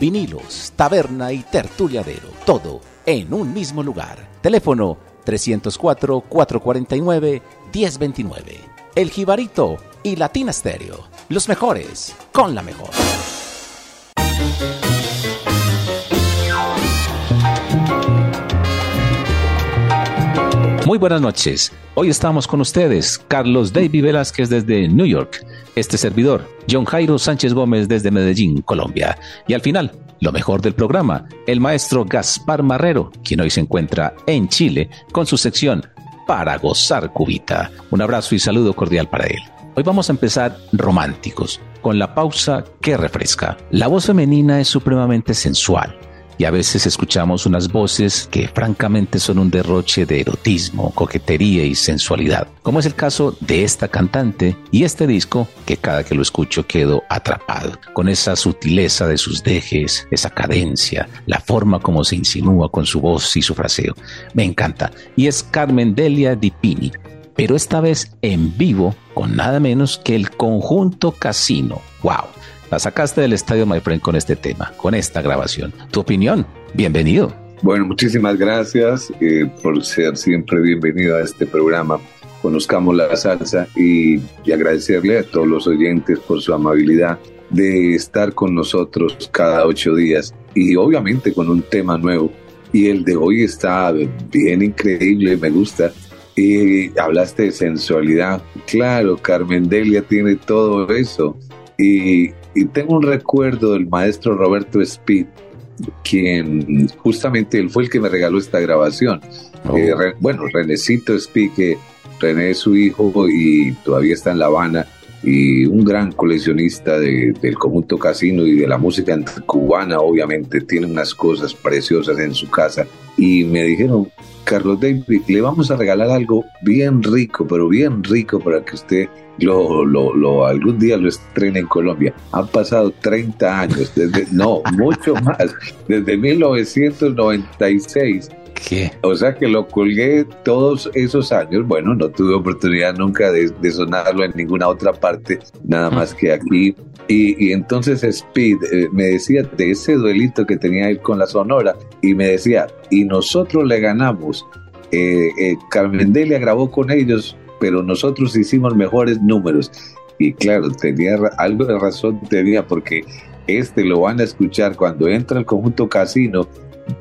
vinilos, taberna y tertuliadero, todo en un mismo lugar. Teléfono 304-449-1029. El Jibarito y Latina Stereo, los mejores con la mejor. Muy buenas noches. Hoy estamos con ustedes, Carlos David Velázquez desde New York, este servidor, John Jairo Sánchez Gómez desde Medellín, Colombia. Y al final, lo mejor del programa, el maestro Gaspar Marrero, quien hoy se encuentra en Chile con su sección Para gozar cubita. Un abrazo y saludo cordial para él. Hoy vamos a empezar románticos, con la pausa que refresca. La voz femenina es supremamente sensual y a veces escuchamos unas voces que francamente son un derroche de erotismo, coquetería y sensualidad, como es el caso de esta cantante y este disco que cada que lo escucho quedo atrapado, con esa sutileza de sus dejes, esa cadencia, la forma como se insinúa con su voz y su fraseo. Me encanta. Y es Carmen Delia Di Pini, pero esta vez en vivo con nada menos que el conjunto Casino. ¡Wow! La sacaste del estadio, my friend, con este tema, con esta grabación. ¿Tu opinión? Bienvenido. Bueno, muchísimas gracias eh, por ser siempre bienvenido a este programa. Conozcamos la salsa y, y agradecerle a todos los oyentes por su amabilidad de estar con nosotros cada ocho días y obviamente con un tema nuevo. Y el de hoy está bien increíble, me gusta. Y hablaste de sensualidad. Claro, Carmen Delia tiene todo eso. Y, y tengo un recuerdo del maestro Roberto Speed, quien justamente él fue el que me regaló esta grabación. Oh. Eh, re- bueno, Renecito Speed, que René es su hijo y todavía está en La Habana, y un gran coleccionista de- del conjunto casino y de la música cubana, obviamente, tiene unas cosas preciosas en su casa. Y me dijeron, Carlos David, le vamos a regalar algo bien rico, pero bien rico para que usted lo, lo, lo- algún día lo estrene en Colombia. Han pasado 30 años, desde, no, mucho más, desde 1996. O sea que lo colgué todos esos años. Bueno, no tuve oportunidad nunca de, de sonarlo en ninguna otra parte, nada más que aquí. Y, entonces Speed eh, me decía de ese duelito que tenía él con la Sonora y me decía, y nosotros le ganamos. Eh, eh, Carmen Delia grabó con ellos, pero nosotros hicimos mejores números. Y claro, tenía algo de razón, tenía, porque este lo van a escuchar cuando entra el conjunto casino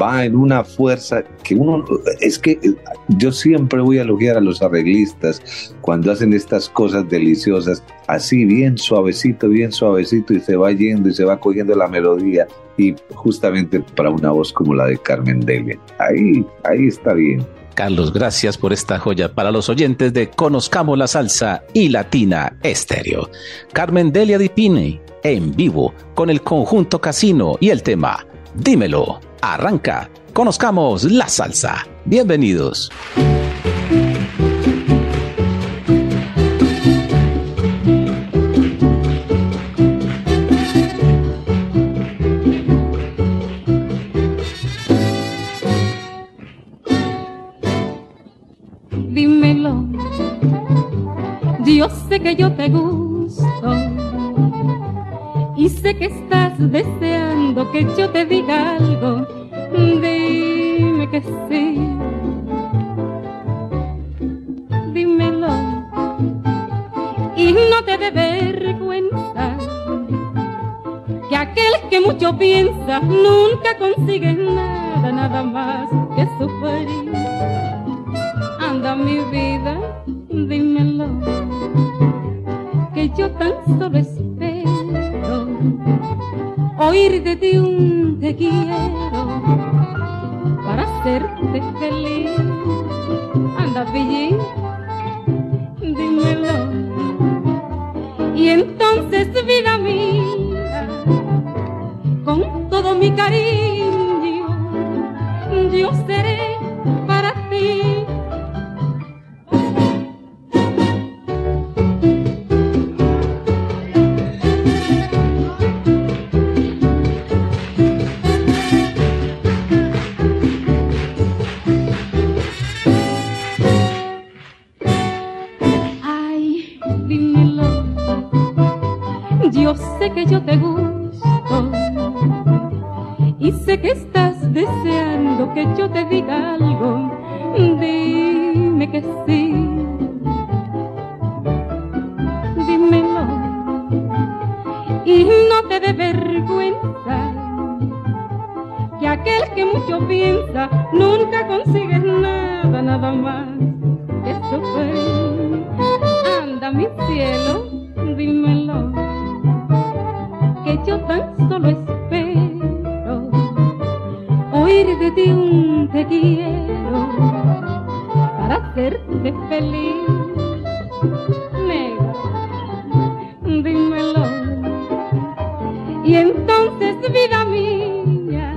va en una fuerza que uno es que eh, yo siempre voy a elogiar a los arreglistas cuando hacen estas cosas deliciosas así bien suavecito bien suavecito y se va yendo y se va cogiendo la melodía y justamente para una voz como la de Carmen Delia ahí ahí está bien Carlos, gracias por esta joya para los oyentes de Conozcamos la Salsa y Latina Estéreo. Carmen Delia Di Pini, en vivo, con el conjunto Casino y el tema Dímelo, arranca, conozcamos la salsa. Bienvenidos. dímelo. Yo sé que yo te gusto y sé que estás deseando que yo te diga algo. Dime que sí. Dímelo. Y no te dé vergüenza que aquel que mucho piensa nunca consigue nada, nada más que sufrir. Anda mi vida, Negro, dímelo. Y entonces, vida mía,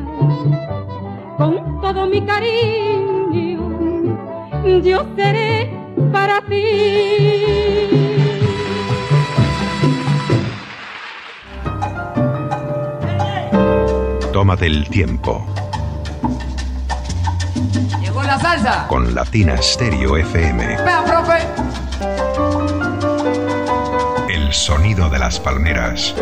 con todo mi cariño, yo seré para ti. Tómate el tiempo. Llegó la salsa. Con Latina Stereo FM. Sonido de las palmeras.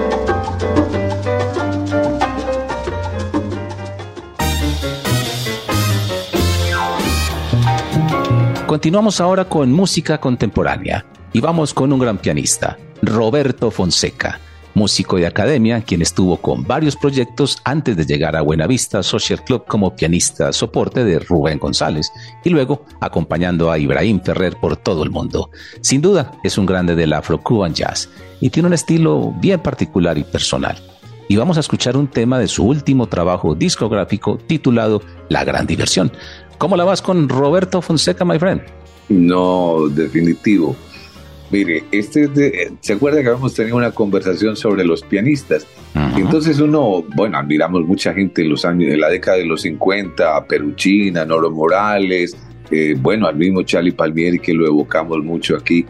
Continuamos ahora con música contemporánea y vamos con un gran pianista, Roberto Fonseca, músico de academia, quien estuvo con varios proyectos antes de llegar a Buenavista Social Club como pianista soporte de Rubén González y luego acompañando a Ibrahim Ferrer por todo el mundo. Sin duda, es un grande del Afro-Cuban Jazz y tiene un estilo bien particular y personal. Y vamos a escuchar un tema de su último trabajo discográfico titulado La Gran Diversión. ¿Cómo la vas con Roberto Fonseca, my friend? No, definitivo. Mire, este de, ¿se acuerda que habíamos tenido una conversación sobre los pianistas? Uh -huh. Entonces uno, bueno, admiramos mucha gente en los años, en la década de los 50, a Peruchina, Noro Morales, eh, bueno, al mismo Charlie Palmieri que lo evocamos mucho aquí.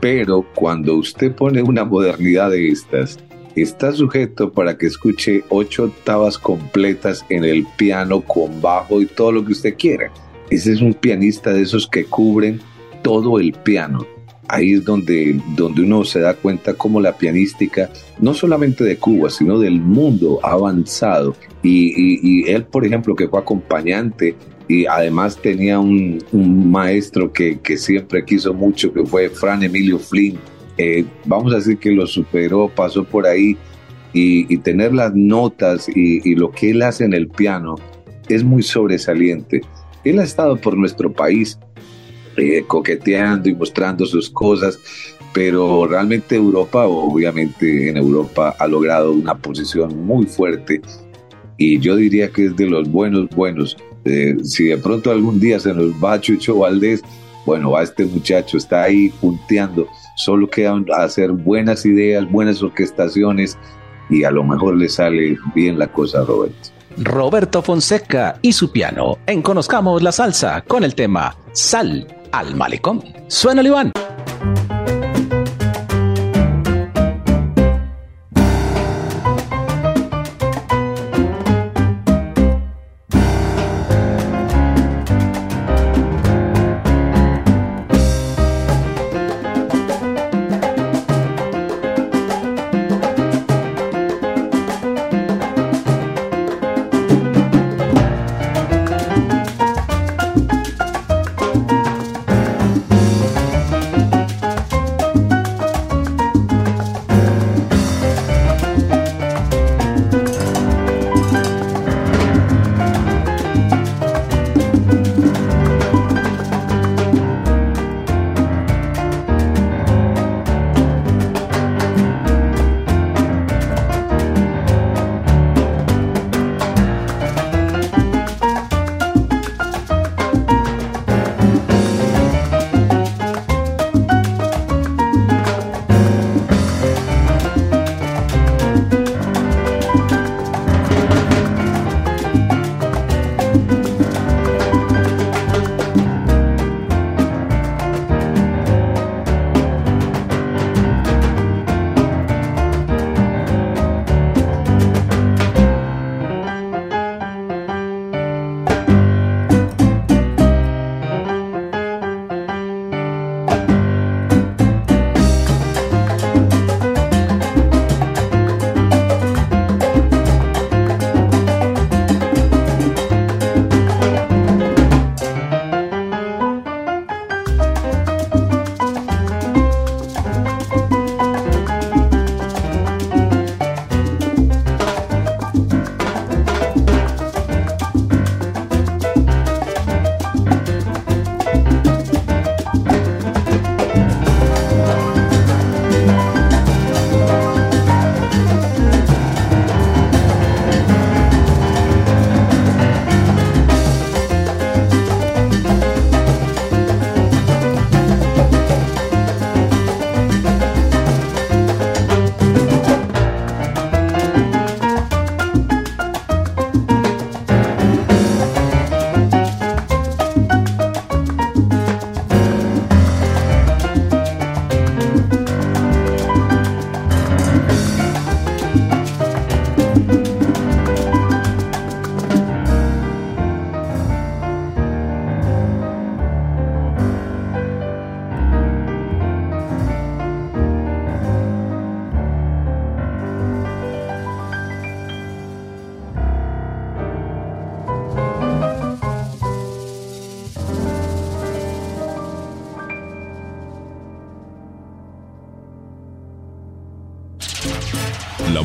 Pero cuando usted pone una modernidad de estas, está sujeto para que escuche ocho octavas completas en el piano con bajo y todo lo que usted quiera. Ese es un pianista de esos que cubren todo el piano. Ahí es donde, donde uno se da cuenta cómo la pianística, no solamente de Cuba, sino del mundo, ha avanzado. Y, él, por ejemplo, que fue acompañante y además tenía un, maestro que, que siempre quiso mucho, que fue Fran Emilio Flynn, eh, vamos a decir que lo superó, pasó por ahí y, y tener las notas y, lo que él hace en el piano es muy sobresaliente. Él ha estado por nuestro país eh, coqueteando y mostrando sus cosas, pero realmente Europa, obviamente en Europa, ha logrado una posición muy fuerte y yo diría que es de los buenos, buenos. Eh, si de pronto algún día se nos va Chucho Valdés, bueno, va este muchacho, está ahí punteando solo queda hacer buenas ideas, buenas orquestaciones y a lo mejor le sale bien la cosa a Roberto. Roberto Fonseca y su piano en Conozcamos la Salsa con el tema Sal al Malecón. Suena Iván.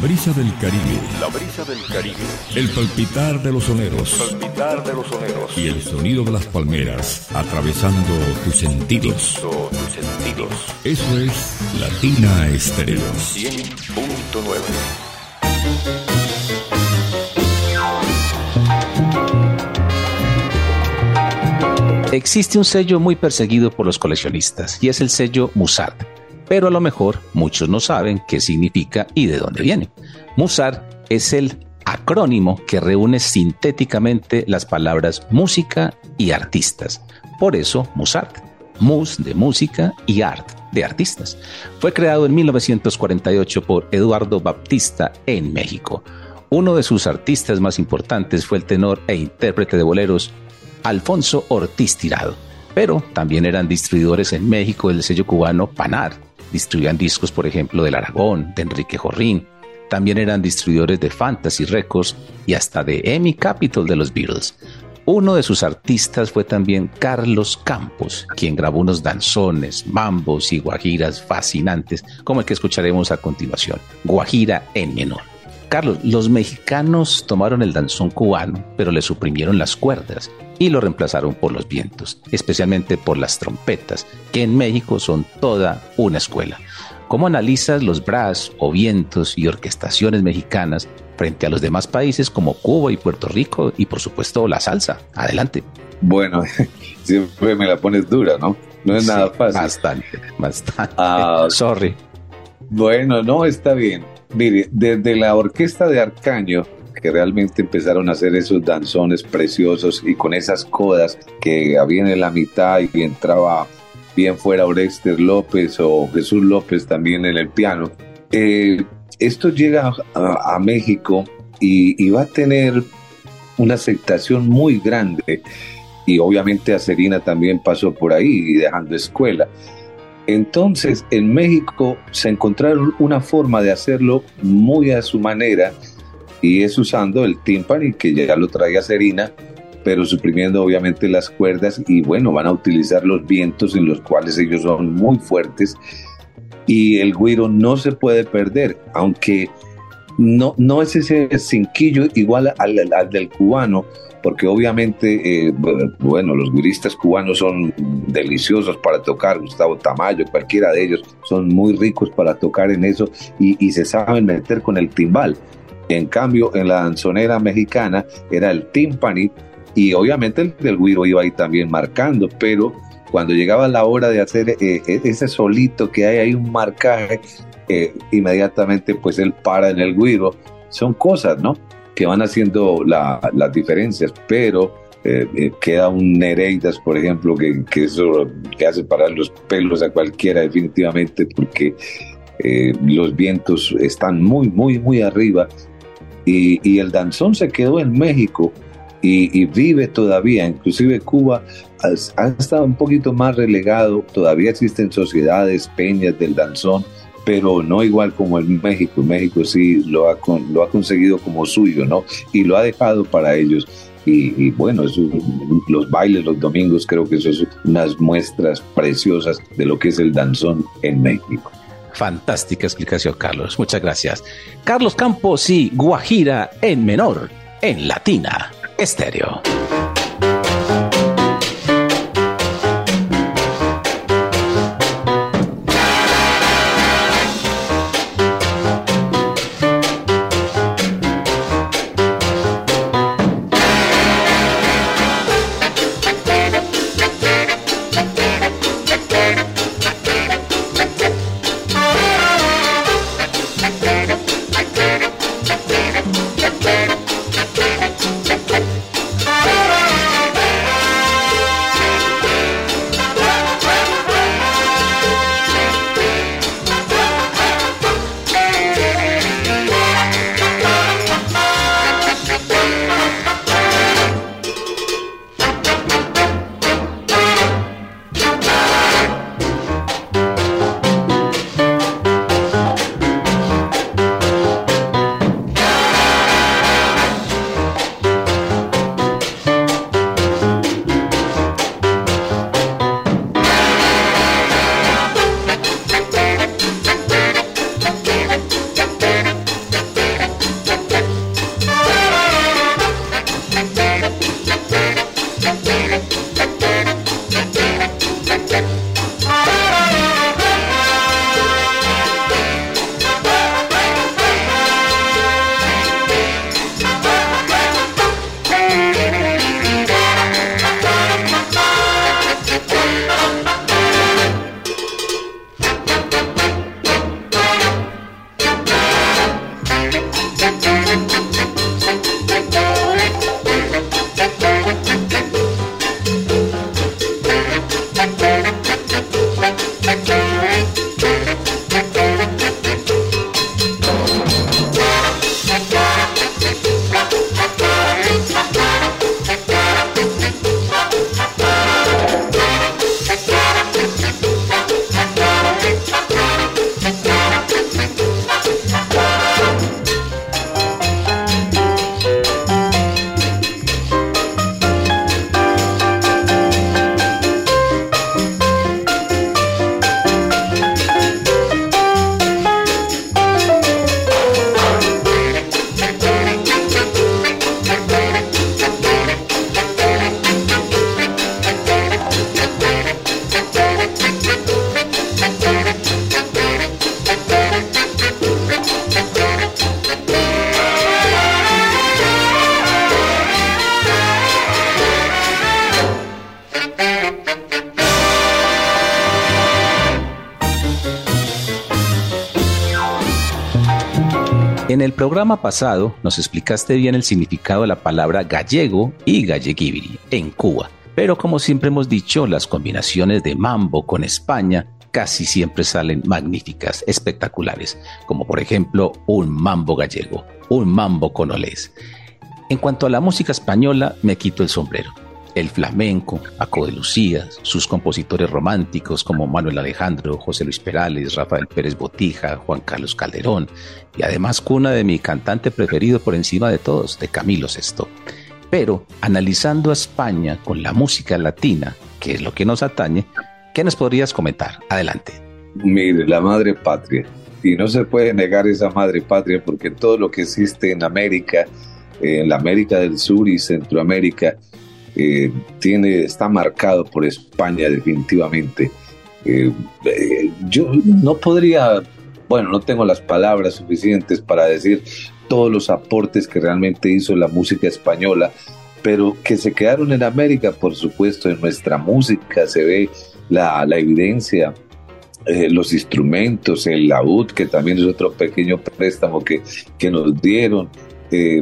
Brisa del Caribe. La brisa del Caribe. El palpitar de los soneros. Palpitar de los soneros. Y el sonido de las palmeras atravesando tus sentidos. tus sentidos. Eso es Latina Estéreo. 100.9. Existe un sello muy perseguido por los coleccionistas y es el sello Musart, pero a lo mejor muchos no saben qué significa y de dónde viene. Musart es el acrónimo que reúne sintéticamente las palabras música y artistas. Por eso Musart, mus de música y art de artistas. Fue creado en 1948 por Eduardo Baptista en México. Uno de sus artistas más importantes fue el tenor e intérprete de boleros Alfonso Ortiz Tirado. Pero también eran distribuidores en México del sello cubano Panar. Distribuían discos, por ejemplo, del Aragón, de Enrique Jorrín. También eran distribuidores de Fantasy Records y hasta de EMI Capital de los Beatles. Uno de sus artistas fue también Carlos Campos, quien grabó unos danzones, mambos y guajiras fascinantes, como el que escucharemos a continuación, Guajira en menor. Carlos, los mexicanos tomaron el danzón cubano, pero le suprimieron las cuerdas y lo reemplazaron por los vientos, especialmente por las trompetas, que en México son toda una escuela. ¿Cómo analizas los brass o vientos y orquestaciones mexicanas frente a los demás países como Cuba y Puerto Rico y por supuesto la salsa? Adelante. Bueno, siempre me la pones dura, ¿no? No es nada fácil. Bastante, bastante. Ah, Sorry. Bueno, no, está bien. Mire, desde la orquesta de Arcaño que realmente empezaron a hacer esos danzones preciosos y con esas codas que habían en la mitad y entraba bien fuera Orester López o Jesús López también en el piano. Eh, esto llega a, México y, va a tener una aceptación muy grande y obviamente a Serina también pasó por ahí dejando escuela. Entonces en México se encontraron una forma de hacerlo muy a su manera y es usando el timpani que ya lo traía Serina, pero suprimiendo obviamente las cuerdas y bueno, van a utilizar los vientos en los cuales ellos son muy fuertes y el guiro no se puede perder, aunque no, no es ese cinquillo igual al, del cubano, porque obviamente, eh, bueno, los guiristas cubanos son deliciosos para tocar, Gustavo Tamayo, cualquiera de ellos, son muy ricos para tocar en eso y, se saben meter con el timbal. En cambio, en la danzonera mexicana era el timpani y obviamente el del guiro iba ahí también marcando, pero cuando llegaba la hora de hacer eh, eh, ese solito que hay ahí un marcaje, eh, inmediatamente pues él para en el guiro. Son cosas, ¿no? Que van haciendo las diferencias, pero queda un Nereidas, por ejemplo, que, que, eso que hace parar los pelos a cualquiera definitivamente, porque los vientos están muy, muy, muy arriba y, el danzón se quedó en México y, vive todavía. Inclusive Cuba ha, estado un poquito más relegado. Todavía existen sociedades, peñas del danzón, pero no igual como en México. México sí lo ha, lo ha conseguido como suyo, ¿no? Y lo ha dejado para ellos. Y, bueno, los bailes los domingos creo que son unas muestras preciosas de lo que es el danzón en México. Fantástica explicación, Carlos. Muchas gracias. Carlos Campos y Guajira en menor, en Latina Estéreo. En el programa pasado nos explicaste bien el significado de la palabra gallego y galleguibiri en Cuba, pero como siempre hemos dicho, las combinaciones de mambo con España casi siempre salen magníficas, espectaculares, como por ejemplo un mambo gallego, un mambo conolés. En cuanto a la música española, me quito el sombrero el flamenco, Paco de Lucía, sus compositores románticos como Manuel Alejandro, José Luis Perales, Rafael Pérez Botija, Juan Carlos Calderón y además cuna de mi cantante preferido por encima de todos, de Camilo Sesto. Pero analizando a España con la música latina, que es lo que nos atañe, ¿qué nos podrías comentar? Adelante. Mire, la madre patria. Y no se puede negar esa madre patria porque todo lo que existe en América, en la América del Sur y Centroamérica, eh, tiene, está marcado por España definitivamente. Eh, eh, yo no podría, bueno, no tengo las palabras suficientes para decir todos los aportes que realmente hizo la música española, pero que se quedaron en América, por supuesto, en nuestra música se ve la, la evidencia, los instrumentos, el laúd, que también es otro pequeño préstamo que, que nos dieron,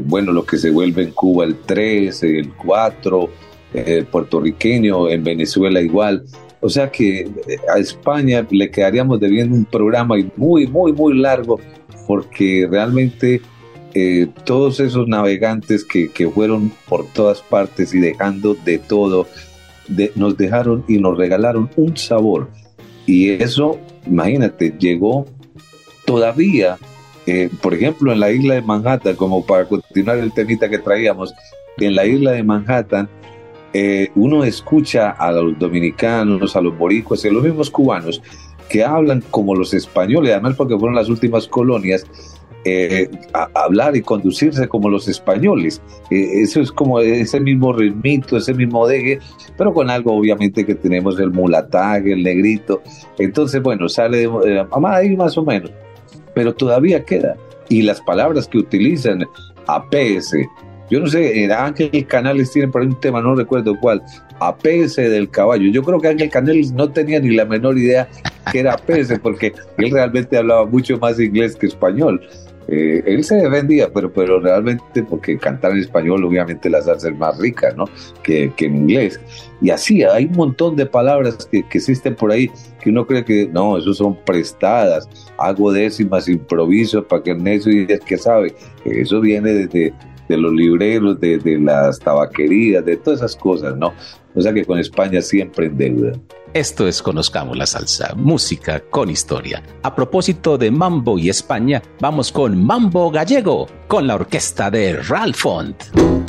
bueno, lo que se vuelve en Cuba el 3, el 4, eh, puertorriqueño, en Venezuela igual. O sea que eh, a España le quedaríamos debiendo un programa muy, muy, muy largo porque realmente eh, todos esos navegantes que, que, fueron por todas partes y dejando de todo, nos dejaron y nos regalaron un sabor. Y eso, imagínate, llegó todavía, por ejemplo, en la isla de Manhattan, como para continuar el temita que traíamos, en la isla de Manhattan eh, uno escucha a los dominicanos, a los boricuas a los mismos cubanos que hablan como los españoles, además porque fueron las últimas colonias, eh, a hablar y conducirse como los españoles. Eh, eso es como ese mismo ritmito, ese mismo deje, pero con algo obviamente que tenemos el mulataje, el negrito. Entonces, bueno, sale de, ahí más o menos, pero todavía queda. Y las palabras que utilizan, APS, yo no sé, en Ángel Canales tiene por ahí un tema, no recuerdo cuál, apese del caballo. Yo creo que Ángel Canales no tenía ni la menor idea que era apese, porque él realmente hablaba mucho más inglés que español. Eh, él se defendía, pero, pero realmente porque cantar en español obviamente las hace más ricas, ¿no? Que, que, en inglés. Y así, hay un montón de palabras que, que, existen por ahí que uno cree que no, eso son prestadas, hago décimas, improviso para que el necio diga que sabe. Eso viene desde de los libreros, de, de, las tabaquerías, de todas esas cosas, ¿no? O sea que con España siempre en deuda. Esto es Conozcamos la Salsa, música con historia. A propósito de Mambo y España, vamos con Mambo Gallego, con la orquesta de Ralph Font.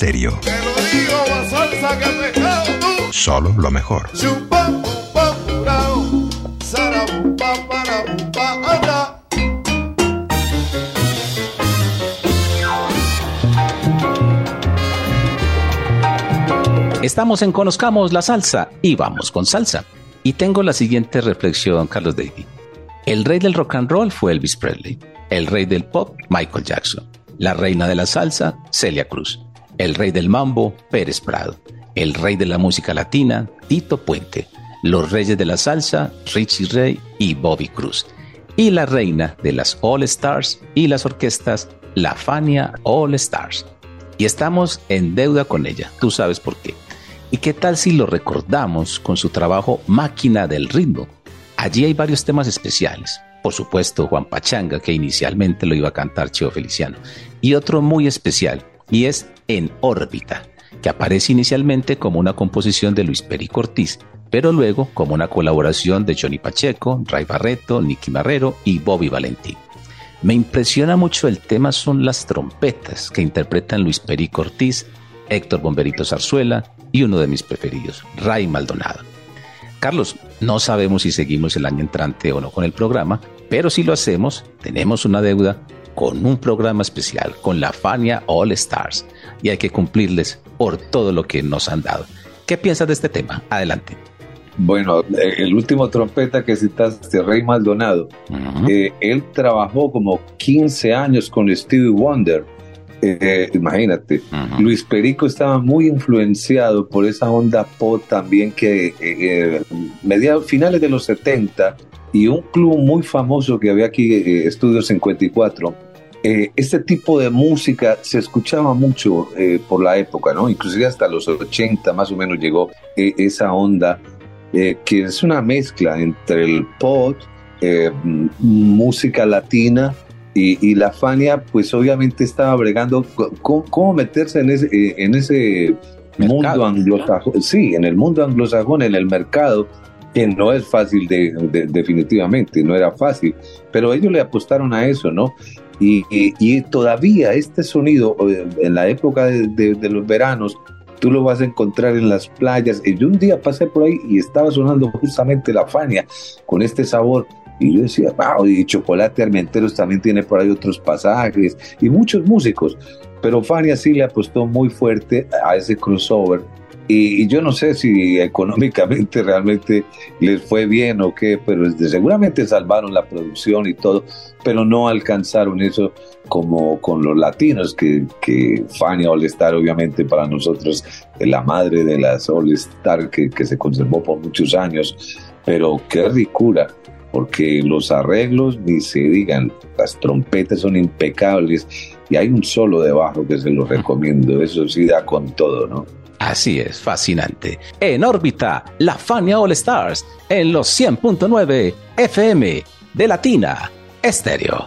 Te lo digo, salsa que tú. Solo lo mejor. Estamos en Conozcamos la Salsa y vamos con salsa. Y tengo la siguiente reflexión, Carlos David. El rey del rock and roll fue Elvis Presley. El rey del pop, Michael Jackson. La reina de la salsa, Celia Cruz. El rey del mambo, Pérez Prado. El rey de la música latina, Tito Puente. Los reyes de la salsa, Richie Ray y Bobby Cruz. Y la reina de las All Stars y las orquestas, la Fania All Stars. Y estamos en deuda con ella, tú sabes por qué. ¿Y qué tal si lo recordamos con su trabajo Máquina del Ritmo? Allí hay varios temas especiales. Por supuesto, Juan Pachanga, que inicialmente lo iba a cantar Cheo Feliciano. Y otro muy especial, y es En órbita, que aparece inicialmente como una composición de Luis Perico Ortiz, pero luego como una colaboración de Johnny Pacheco, Ray Barreto, Nicky Marrero y Bobby Valentín. Me impresiona mucho el tema son las trompetas que interpretan Luis Perico Ortiz, Héctor Bomberito Zarzuela y uno de mis preferidos, Ray Maldonado. Carlos, no sabemos si seguimos el año entrante o no con el programa, pero si lo hacemos, tenemos una deuda con un programa especial, con la Fania All Stars, y hay que cumplirles por todo lo que nos han dado. ¿Qué piensas de este tema? Adelante. Bueno, eh, el último trompeta que citaste, Rey Maldonado, eh, él trabajó como 15 años con Stevie Wonder. Eh, imagínate. Luis Perico estaba muy influenciado por esa onda pop también que eh, mediados finales de los 70 y un club muy famoso que había aquí, Estudio 54. Eh, este tipo de música se escuchaba mucho eh, por la época, ¿no? Inclusive hasta los 80 más o menos llegó eh, esa onda eh, que es una mezcla entre el pop, eh, música latina y, y la Fania, pues obviamente estaba bregando co- cómo, meterse en ese, eh, en ese Mercado. mundo anglosajón, sí, en el mundo anglosajón, en el mercado, que no es fácil de, de- definitivamente, no era fácil, pero ellos le apostaron a eso, ¿no? Y, todavía este sonido, eh, en la época de los veranos, tú lo vas a encontrar en las playas. Y yo un día pasé por ahí y estaba sonando justamente la Fania con este sabor. Y yo decía, wow, y Chocolate Armenteros también tiene por ahí otros pasajes y muchos músicos. Pero Fania sí le apostó muy fuerte a ese crossover Y, yo no sé si económicamente realmente les fue bien o qué, pero seguramente salvaron la producción y todo, pero no alcanzaron eso como con los latinos, que, Fania All Star obviamente para nosotros es la madre de las All Star que, se conservó por muchos años, pero qué ricura, porque los arreglos ni se digan, las trompetas son impecables y hay un solo de bajo que se lo recomiendo, eso sí da con todo, ¿no? Así es, fascinante. En órbita, la Fania All Stars en los 100.9 FM de Latina Estéreo.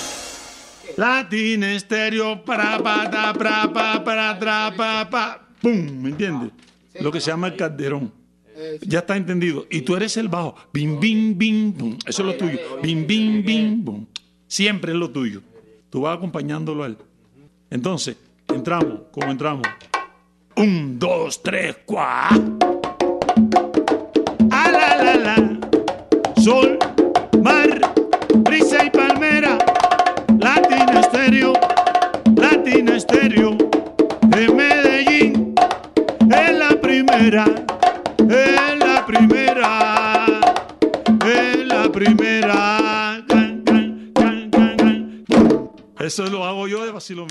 Latina estéreo, para, pa, ta, pra, pa, para, tra, pa, pa, pum, ¿me entiendes? Lo que se llama el calderón. Ya está entendido. Y tú eres el bajo. Bim, bim, bim, bum. Eso es lo tuyo. Bim, bim, bim, bum. Siempre es lo tuyo. Tú vas acompañándolo a él. Entonces, entramos, como entramos. Un, dos, tres, cuatro. Eso lo hago yo de vacilo.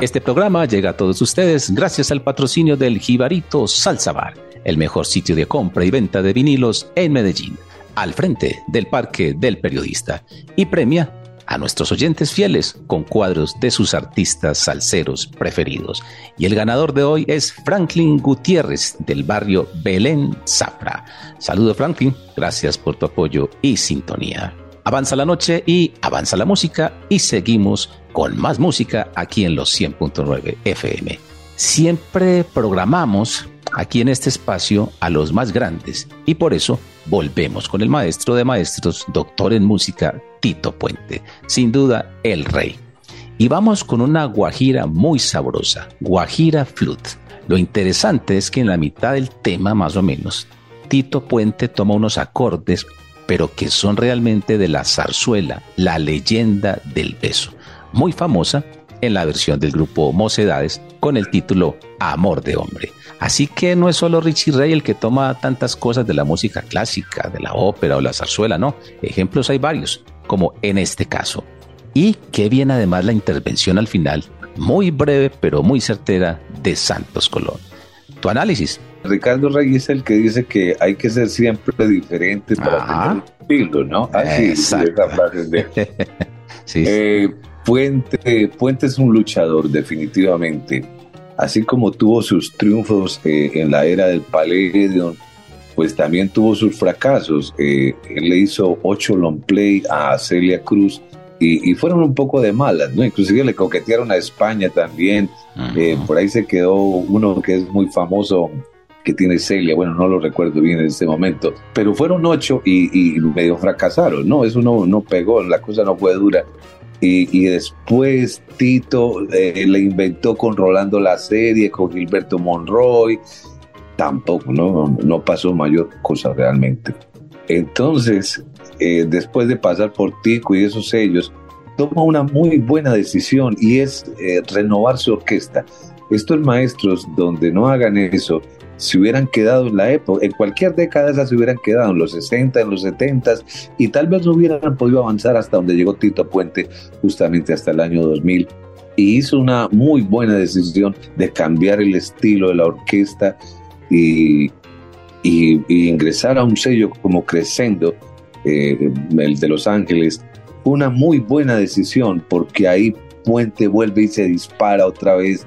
Este programa llega a todos ustedes gracias al patrocinio del Jibarito Salsa Bar, el mejor sitio de compra y venta de vinilos en Medellín, al frente del Parque del Periodista, y premia a nuestros oyentes fieles con cuadros de sus artistas salseros preferidos. Y el ganador de hoy es Franklin Gutiérrez del barrio Belén Zafra. Saludo Franklin, gracias por tu apoyo y sintonía. Avanza la noche y avanza la música y seguimos con más música aquí en los 100.9 FM. Siempre programamos aquí en este espacio a los más grandes y por eso volvemos con el maestro de maestros, doctor en música, Tito Puente, sin duda el rey. Y vamos con una guajira muy sabrosa, guajira flute. Lo interesante es que en la mitad del tema más o menos, Tito Puente toma unos acordes pero que son realmente de la zarzuela, la leyenda del beso, muy famosa en la versión del grupo Mocedades con el título Amor de Hombre. Así que no es solo Richie Ray el que toma tantas cosas de la música clásica, de la ópera o la zarzuela, no. Ejemplos hay varios, como en este caso. Y qué bien además la intervención al final, muy breve pero muy certera, de Santos Colón. Tu análisis. Ricardo Rey es el que dice que hay que ser siempre diferente para Ajá. tener un estilo, ¿no? Así, Exacto. esa frase de sí. Eh, Puente, Puente es un luchador, definitivamente. Así como tuvo sus triunfos eh, en la era del Palladium, pues también tuvo sus fracasos. Eh, él le hizo ocho long play a Celia Cruz y, y fueron un poco de malas, ¿no? Inclusive le coquetearon a España también. Eh, por ahí se quedó uno que es muy famoso, que tiene Celia, bueno, no lo recuerdo bien en este momento, pero fueron ocho y, y medio fracasaron, ¿no? Eso no, no pegó, la cosa no fue dura. Y, después Tito eh, le inventó con Rolando la serie, con Gilberto Monroy, tampoco, no, no pasó mayor cosa realmente. Entonces, eh, después de pasar por Tico y esos sellos, toma una muy buena decisión y es eh, renovar su orquesta. Estos maestros donde no hagan eso, se hubieran quedado en la época, en cualquier década esas se hubieran quedado, en los 60, en los 70 y tal vez no hubieran podido avanzar hasta donde llegó Tito Puente, justamente hasta el año 2000. Y hizo una muy buena decisión de cambiar el estilo de la orquesta y, y- y ingresar a un sello como Crescendo, eh, el de Los Ángeles, una muy buena decisión porque ahí Puente vuelve y se dispara otra vez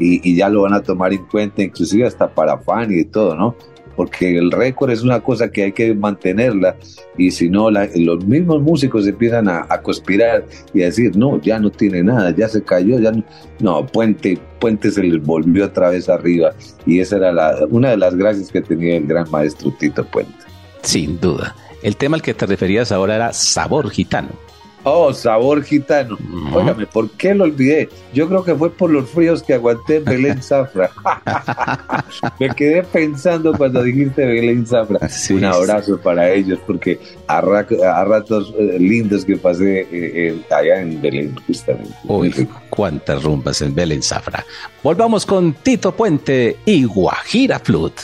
y, ya lo van a tomar en cuenta, inclusive hasta para Fanny y todo, ¿no? porque el récord es una cosa que hay que mantenerla y si no, la- los mismos músicos empiezan a, a conspirar y a decir, no, ya no tiene nada, ya se cayó, ya no. No, Puente, Puente se les volvió otra vez arriba y esa era la, una de las gracias que tenía el gran maestro Tito Puente. Sin duda. El tema al que te referías ahora era Sabor Gitano. Oh, sabor gitano. Óigame, ¿por qué lo olvidé? Yo creo que fue por los fríos que aguanté en Belén Zafra. Me quedé pensando cuando dijiste Belén Zafra. Sí, Un abrazo para ellos, porque a, ra- a ratos eh, lindos que pasé eh, eh, allá en Belén, justamente. Uy, cuántas rumbas en Belén Zafra. Volvamos con Tito Puente y Guajira Flute.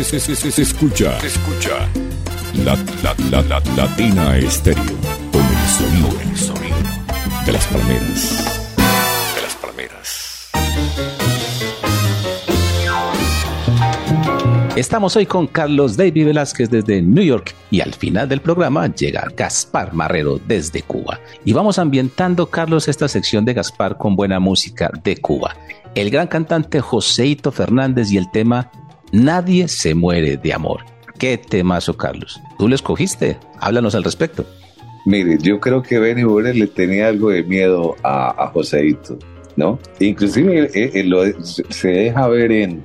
Es- es- escucha. La, la, la, la, Latina Estéreo. Con el sonido, el sonido de las palmeras. De las palmeras. Estamos hoy con Carlos David Velázquez desde New York y al final del programa llega Gaspar Marrero desde Cuba. Y vamos ambientando, Carlos, esta sección de Gaspar con buena música de Cuba. El gran cantante Joseito Fernández y el tema Nadie se muere de amor. Qué temazo, Carlos. ¿Tú lo escogiste? Háblanos al respecto. Mire, yo creo que Benny Burel le tenía algo de miedo a, a Joseito, ¿no? Inclusive eh, eh, lo- se deja ver en,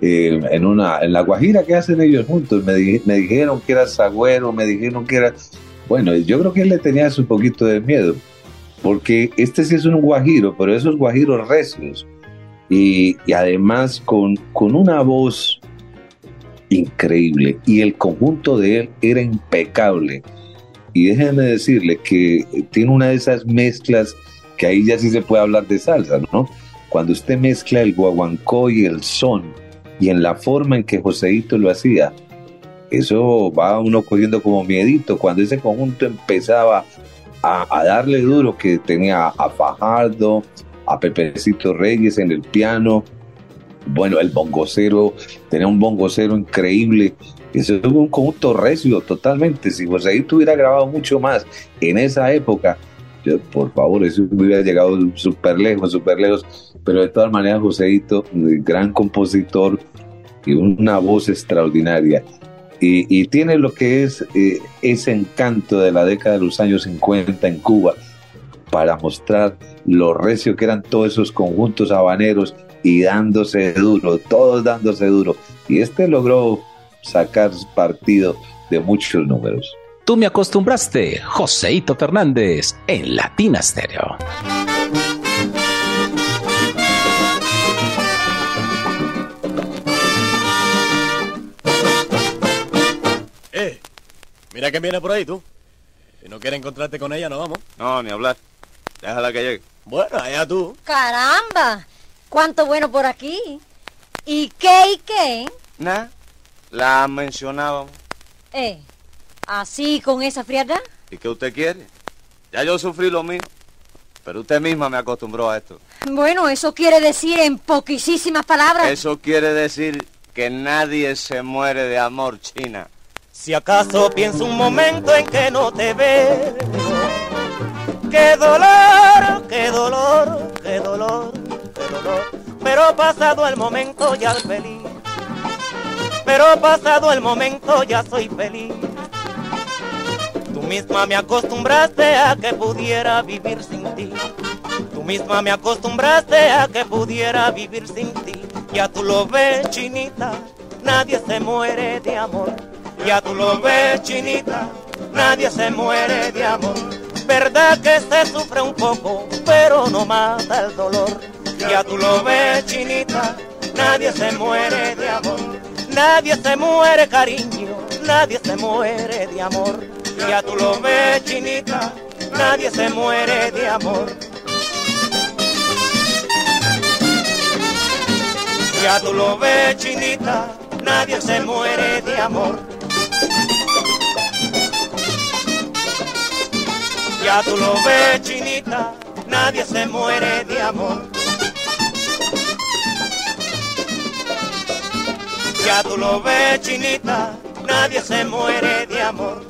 eh, en una en la Guajira que hacen ellos juntos. Me dijeron que era sagüero, me dijeron que era... Bueno, yo creo que él le tenía un poquito de miedo, porque este sí es un guajiro, pero esos guajiros recios. Y, además con, con una voz increíble. Y el conjunto de él era impecable Y déjenme decirle que tiene una de esas mezclas que ahí ya sí se puede hablar de salsa, ¿no? Cuando usted mezcla el guaguancó y el son, y en la forma en que Joseito lo hacía, eso va uno cogiendo como miedito. Cuando ese conjunto empezaba a, a darle duro, que tenía a Fajardo, a Pepecito Reyes en el piano, bueno, el bongocero, tenía un bongocero increíble. Eso es un conjunto recio totalmente. Si Joseito hubiera grabado mucho más en esa época, por favor, eso hubiera llegado súper lejos, súper lejos. Pero de todas maneras, Joseito, un gran compositor y una voz extraordinaria. Y, y tiene lo que es eh, ese encanto de la década de los años 50 en Cuba para mostrar lo recio que eran todos esos conjuntos habaneros y dándose duro, todos dándose duro. Y este logró sacar partido de muchos números. Tú me acostumbraste, Joseito Fernández, en Latina Stereo. Eh, mira quién viene por ahí, tú. Si no quieres encontrarte con ella, no vamos. No, ni hablar. Déjala que llegue. Bueno, allá tú. Caramba, cuánto bueno por aquí. ¿Y qué y qué? Nah, la mencionábamos. Eh, así con esa frialdad. ¿Y qué usted quiere? Ya yo sufrí lo mío. Pero usted misma me acostumbró a esto. Bueno, eso quiere decir en poquísimas palabras. Eso quiere decir que nadie se muere de amor, China. Si acaso pienso un momento en que no te veo, qué dolor, qué dolor, qué dolor, qué dolor. Pero pasado el momento ya feliz. Pero pasado el momento ya soy feliz. Tú misma me acostumbraste a que pudiera vivir sin ti. Tú misma me acostumbraste a que pudiera vivir sin ti. Ya tú lo ves, chinita, nadie se muere de amor. Ya tú lo ves, chinita, nadie se muere de amor. Verdad que se sufre un poco, pero no mata el dolor. Ya tú lo ves, chinita, nadie se muere de amor. Nadie se muere, cariño, nadie se muere de amor. Ya tú lo ves, chinita, nadie se muere de amor. Ya tú lo ves, chinita, nadie se muere de amor. Ya tú lo ves, chinita, nadie se muere de amor. Ya tú lo ves, chinita, nadie se muere de amor.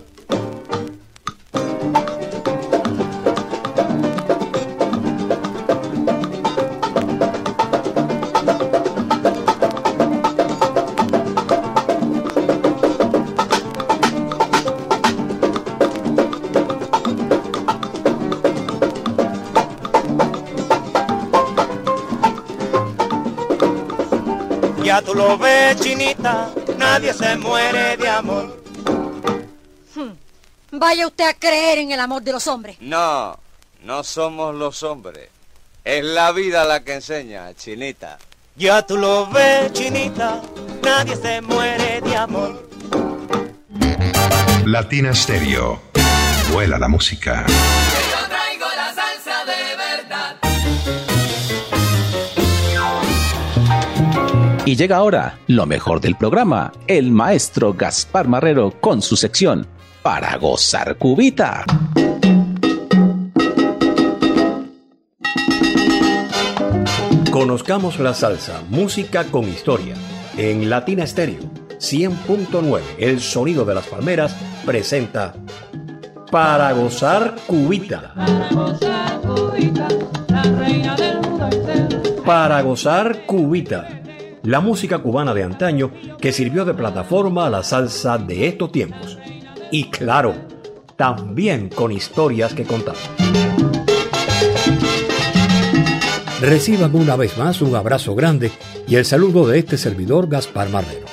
Ya tú lo ves, chinita, nadie se muere de amor. Hmm. Vaya usted a creer en el amor de los hombres. No, no somos los hombres. Es la vida la que enseña, chinita. Ya tú lo ves, chinita, nadie se muere de amor. Latina Stereo. Vuela la música. Y llega ahora lo mejor del programa, el maestro Gaspar Marrero con su sección Para gozar cubita. Conozcamos la salsa, música con historia. En Latina Stereo 100.9, el sonido de las palmeras, presenta Para gozar cubita. Para gozar cubita, la reina del mundo. Para gozar cubita. La música cubana de antaño que sirvió de plataforma a la salsa de estos tiempos. Y claro, también con historias que contar. Reciban una vez más un abrazo grande y el saludo de este servidor Gaspar Marrero.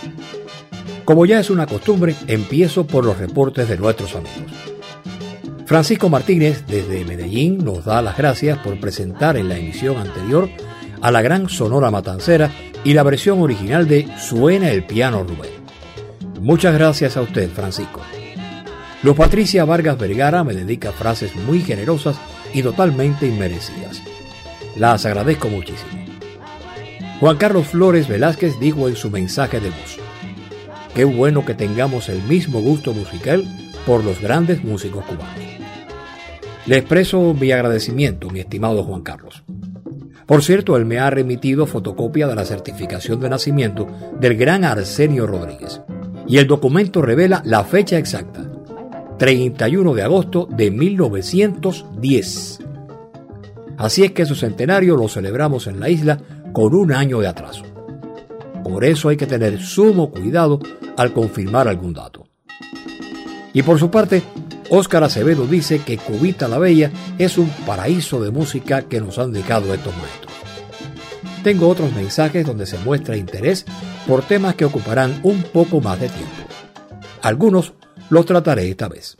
Como ya es una costumbre, empiezo por los reportes de nuestros amigos. Francisco Martínez desde Medellín nos da las gracias por presentar en la emisión anterior a la gran Sonora Matancera y la versión original de Suena el piano Rubén. Muchas gracias a usted, Francisco. Luz Patricia Vargas Vergara me dedica frases muy generosas y totalmente inmerecidas. Las agradezco muchísimo. Juan Carlos Flores Velázquez dijo en su mensaje de voz, Qué bueno que tengamos el mismo gusto musical por los grandes músicos cubanos. Le expreso mi agradecimiento, mi estimado Juan Carlos. Por cierto, él me ha remitido fotocopia de la certificación de nacimiento del gran Arsenio Rodríguez. Y el documento revela la fecha exacta, 31 de agosto de 1910. Así es que su centenario lo celebramos en la isla con un año de atraso. Por eso hay que tener sumo cuidado al confirmar algún dato. Y por su parte, Óscar Acevedo dice que Cubita la Bella es un paraíso de música que nos han dejado estos maestros. Tengo otros mensajes donde se muestra interés por temas que ocuparán un poco más de tiempo. Algunos los trataré esta vez.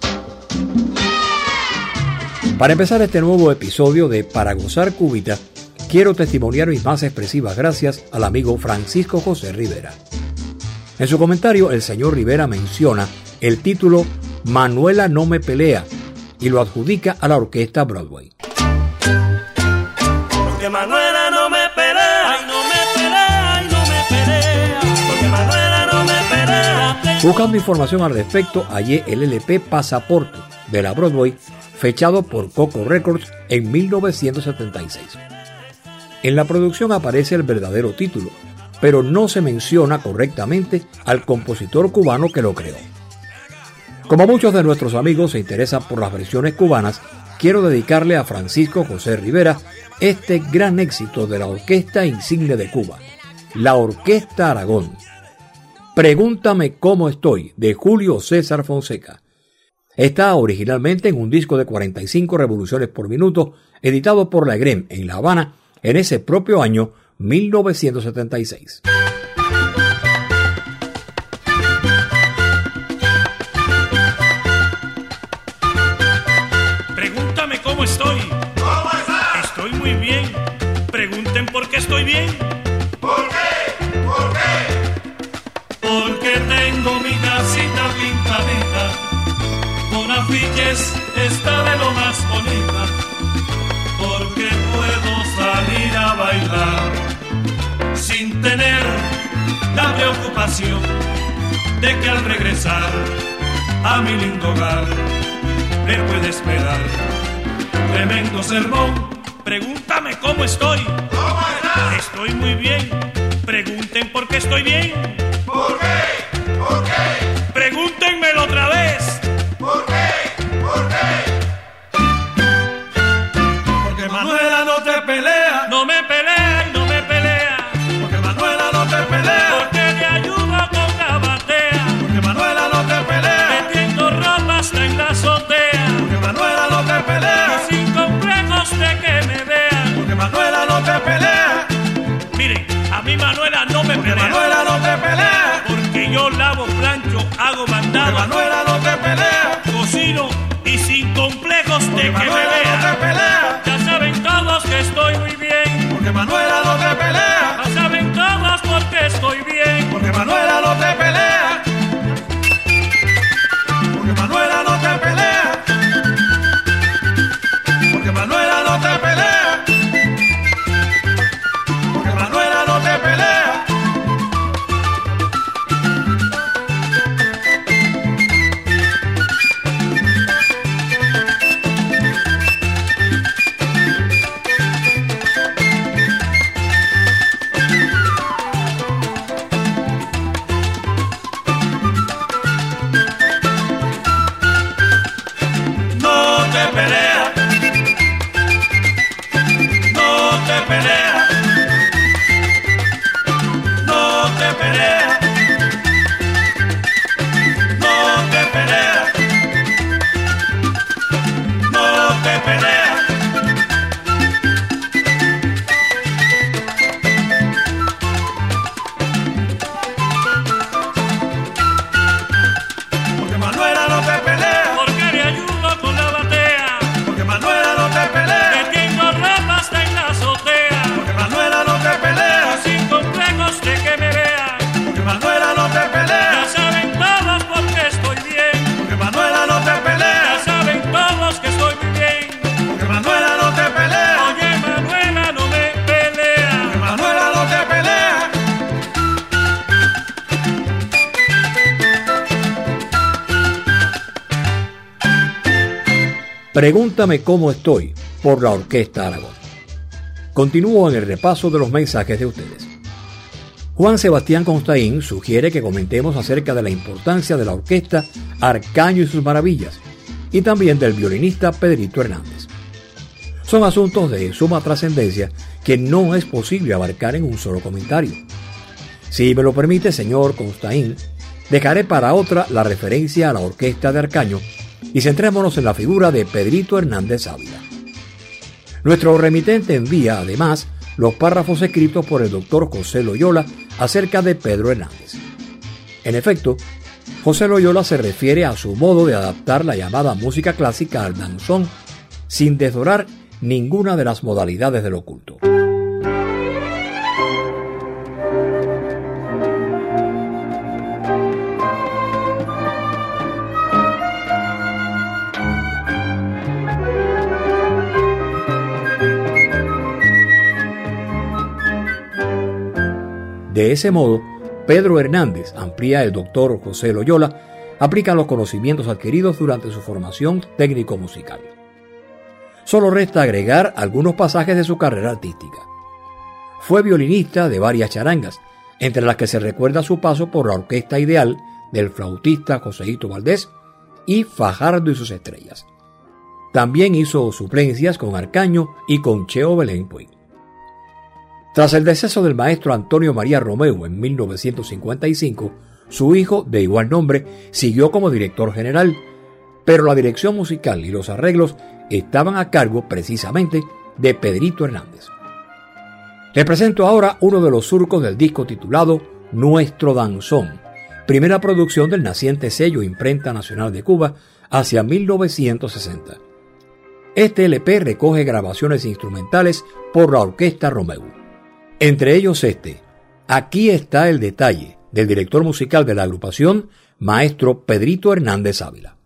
Para empezar este nuevo episodio de Para Gozar Cubita, quiero testimoniar mis más expresivas gracias al amigo Francisco José Rivera. En su comentario, el señor Rivera menciona el título Manuela no me pelea y lo adjudica a la orquesta Broadway. Porque Manuela no me pelea, ay, no me pelea, ay, no me pelea. Porque Manuela no me pelea. Buscando información al respecto, hallé el LP Pasaporte de la Broadway, fechado por Coco Records en 1976. En la producción aparece el verdadero título, pero no se menciona correctamente al compositor cubano que lo creó. Como muchos de nuestros amigos se interesan por las versiones cubanas, quiero dedicarle a Francisco José Rivera este gran éxito de la Orquesta Insigne de Cuba, la Orquesta Aragón. Pregúntame cómo estoy, de Julio César Fonseca. Está originalmente en un disco de 45 revoluciones por minuto, editado por la EGREM en La Habana en ese propio año 1976. Estoy bien. ¿Por qué? ¿Por qué? Porque tengo mi casita pintadita, con afiches está de lo más bonita, porque puedo salir a bailar sin tener la preocupación de que al regresar a mi lindo hogar me puede esperar tremendo sermón. Pregúntame cómo estoy. ¿Cómo estás? Estoy muy bien. Pregunten por qué estoy bien. ¿Por qué? ¿Por qué? Manuela no te pelea, cocino y sin complejos porque que Pregúntame cómo estoy por la Orquesta Aragón. Continúo en el repaso de los mensajes de ustedes. Juan Sebastián Constaín sugiere que comentemos acerca de la importancia de la orquesta Arcaño y sus maravillas y también del violinista Pedrito Hernández. Son asuntos de suma trascendencia que no es posible abarcar en un solo comentario. Si me lo permite, señor Constaín, dejaré para otra la referencia a la orquesta de Arcaño y centrémonos en la figura de Pedrito Hernández Ávila. Nuestro remitente envía, además, los párrafos escritos por el doctor José Loyola acerca de Pedro Hernández. En efecto, José Loyola se refiere a su modo de adaptar la llamada música clásica al danzón, sin desdorar ninguna de las modalidades del oculto. De ese modo, Pedro Hernández, amplía el doctor José Loyola, aplica los conocimientos adquiridos durante su formación técnico-musical. Solo resta agregar algunos pasajes de su carrera artística. Fue violinista de varias charangas, entre las que se recuerda su paso por la Orquesta Ideal del flautista Joséito Valdés y Fajardo y sus estrellas. También hizo suplencias con Arcaño y con Cheo Belén Puig. Tras el deceso del maestro Antonio María Romeo en 1955, su hijo, de igual nombre, siguió como director general, pero la dirección musical y los arreglos estaban a cargo precisamente de Pedrito Hernández. Le presento ahora uno de los surcos del disco titulado Nuestro Danzón, primera producción del naciente sello Imprenta Nacional de Cuba hacia 1960. Este LP recoge grabaciones instrumentales por la Orquesta Romeo. Entre ellos este, Aquí está el detalle, del director musical de la agrupación, maestro Pedrito Hernández Ávila.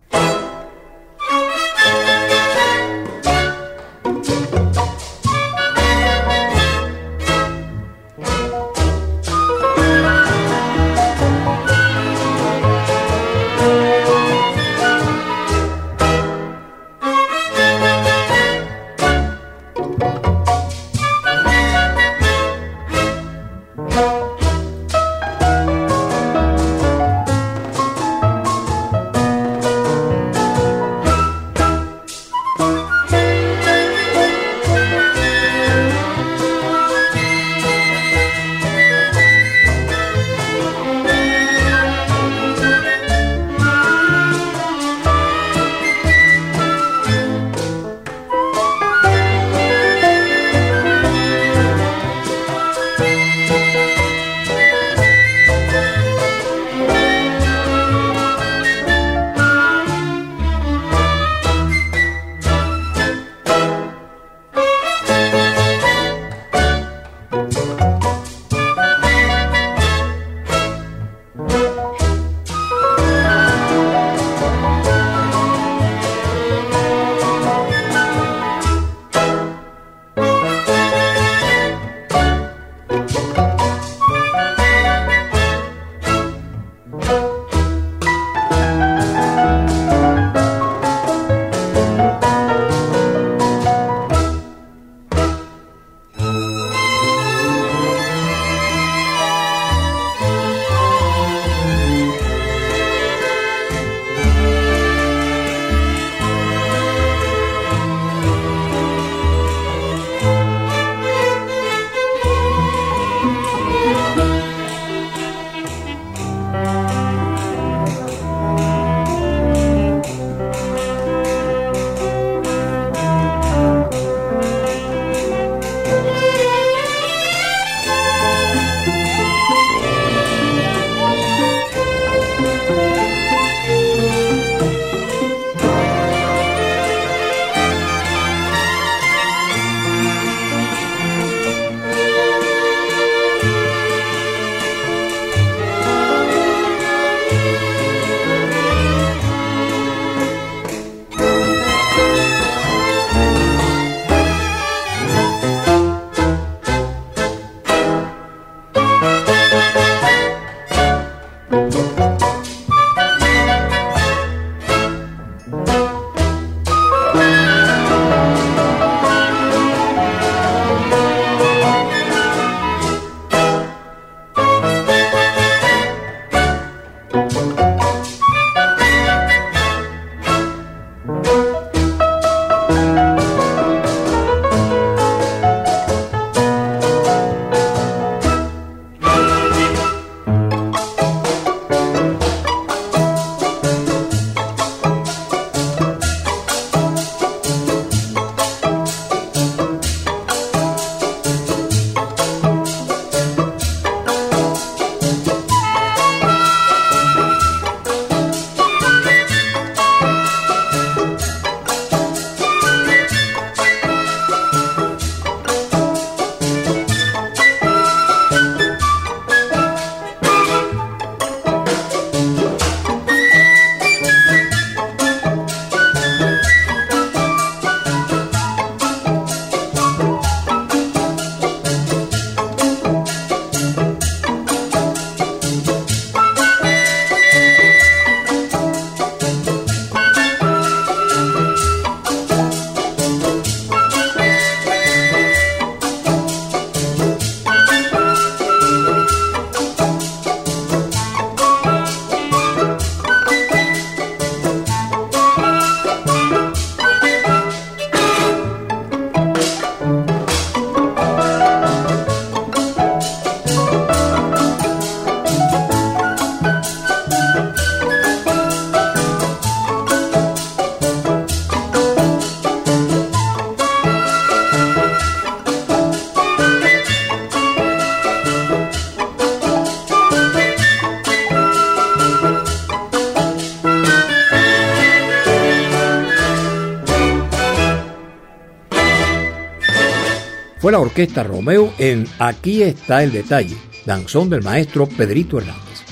La orquesta Romeo en Aquí está el detalle, danzón del maestro Pedrito Hernández.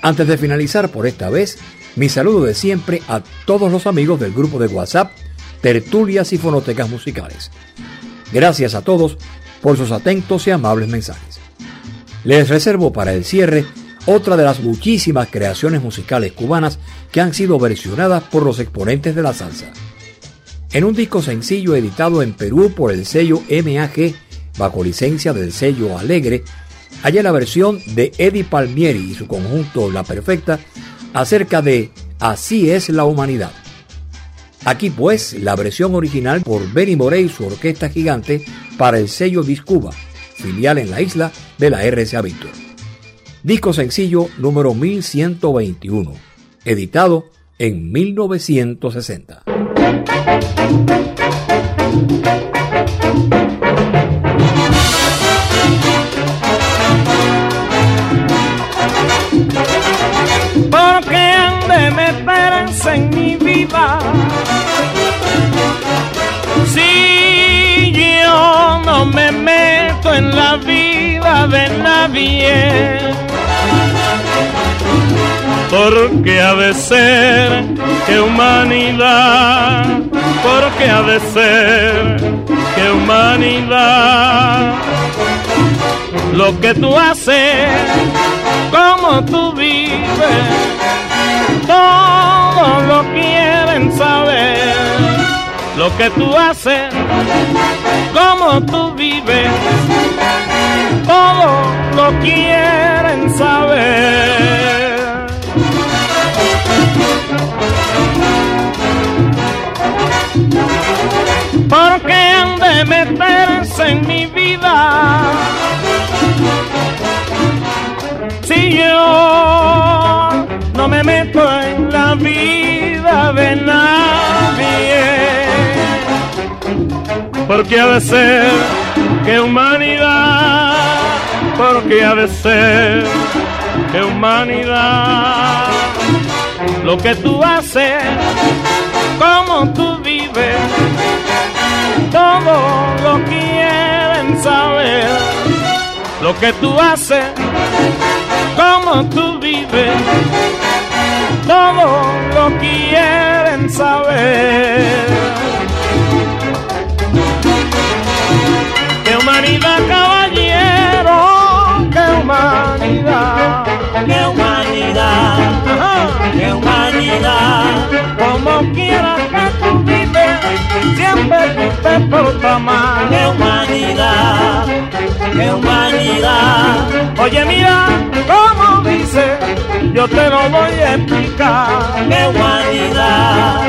Antes de finalizar por esta vez, mi saludo de siempre a todos los amigos del grupo de WhatsApp Tertulias y Fonotecas Musicales. Gracias a todos por sus atentos y amables mensajes. Les reservo para el cierre otra de las muchísimas creaciones musicales cubanas que han sido versionadas por los exponentes de la salsa. En un disco sencillo editado en Perú por el sello MAG, bajo licencia del sello Alegre, hallé la versión de Eddie Palmieri y su conjunto La Perfecta acerca de Así es la humanidad. Aquí pues la versión original por Benny Morey y su orquesta gigante para el sello Discuba, filial en la isla de la RCA Victor. Disco sencillo número 1121, editado en 1960. En mi vida. Si yo no me meto en la vida de nadie, porque ha de ser que humanidad, porque ha de ser que humanidad, lo que tú haces, como tú vives, todo lo quieren saber, lo que tú haces, como tú vives, todo lo quieren saber. porque han de meterse en mi vida. Si yo no me meto en la vida de nadie, porque ha de ser que humanidad, porque ha de ser que humanidad, lo que tú haces, como tú vives todo lo quieren saber. Lo que tú haces, cómo tú vives, todo lo quieren saber. Humanidad, caballero! ¡Qué humanidad! ¡Qué humanidad! ¡Qué humanidad! Como quieras que tú vives, siempre tú te portas mal. ¡Qué humanidad! ¡Qué humanidad! Oye, mira cómo dice, yo te lo voy a explicar. ¡Qué humanidad!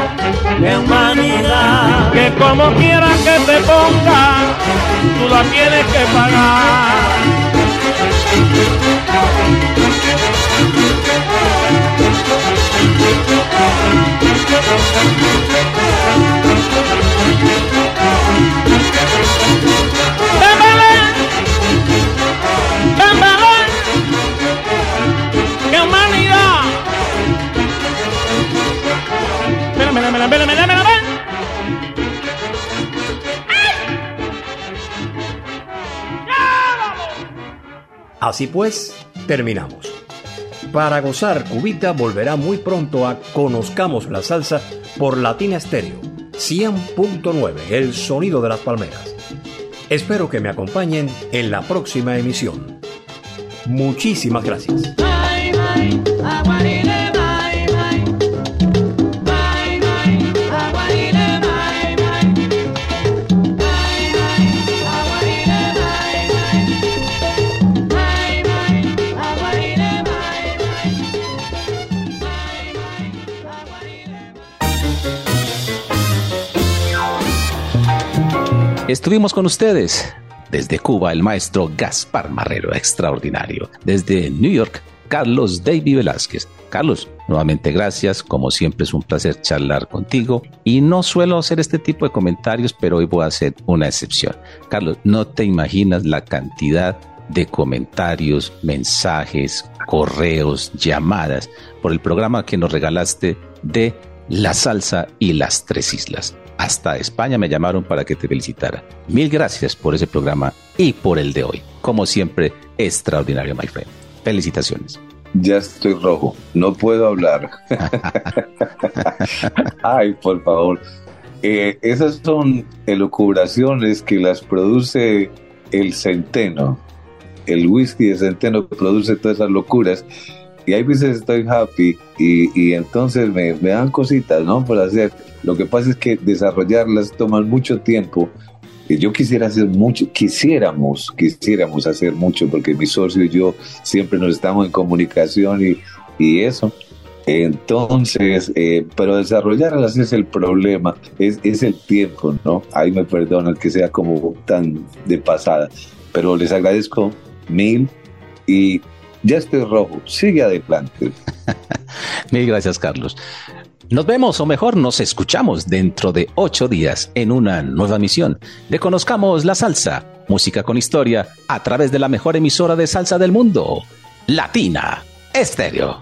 ¡Qué humanidad! Que como quieras que te ponga, tú la tienes que pagar. ¡Qué humanidad! Así pues, terminamos. Para gozar, Cubita volverá muy pronto a Conozcamos la Salsa por Latina Stereo 100.9, el sonido de las palmeras. Espero que me acompañen en la próxima emisión. Muchísimas gracias. Estuvimos con ustedes desde Cuba el maestro Gaspar Marrero, extraordinario. Desde New York, Carlos David Velázquez. Carlos, nuevamente gracias, como siempre es un placer charlar contigo y no suelo hacer este tipo de comentarios, pero hoy voy a hacer una excepción. Carlos, no te imaginas la cantidad de comentarios, mensajes, correos, llamadas por el programa que nos regalaste de La Salsa y las Tres Islas. Hasta España me llamaron para que te felicitara. Mil gracias por ese programa y por el de hoy. Como siempre, extraordinario, my friend. Felicitaciones. Ya estoy rojo, no puedo hablar. Ay, por favor. Eh, esas son elucubraciones que las produce el centeno. El whisky de centeno produce todas esas locuras. Y hay veces estoy happy y, y entonces me, me dan cositas, ¿no? Por hacer. Lo que pasa es que desarrollarlas toman mucho tiempo. Yo quisiera hacer mucho, quisiéramos, quisiéramos hacer mucho, porque mi socio y yo siempre nos estamos en comunicación y, y eso. Entonces, eh, pero desarrollarlas es el problema, es, es el tiempo, ¿no? Ahí me perdonan que sea como tan de pasada, pero les agradezco mil y ya estoy rojo, sigue adelante. Mil gracias, Carlos. Nos vemos, o mejor, nos escuchamos dentro de ocho días en una nueva misión de Conozcamos la Salsa, música con historia, a través de la mejor emisora de salsa del mundo, Latina Estéreo.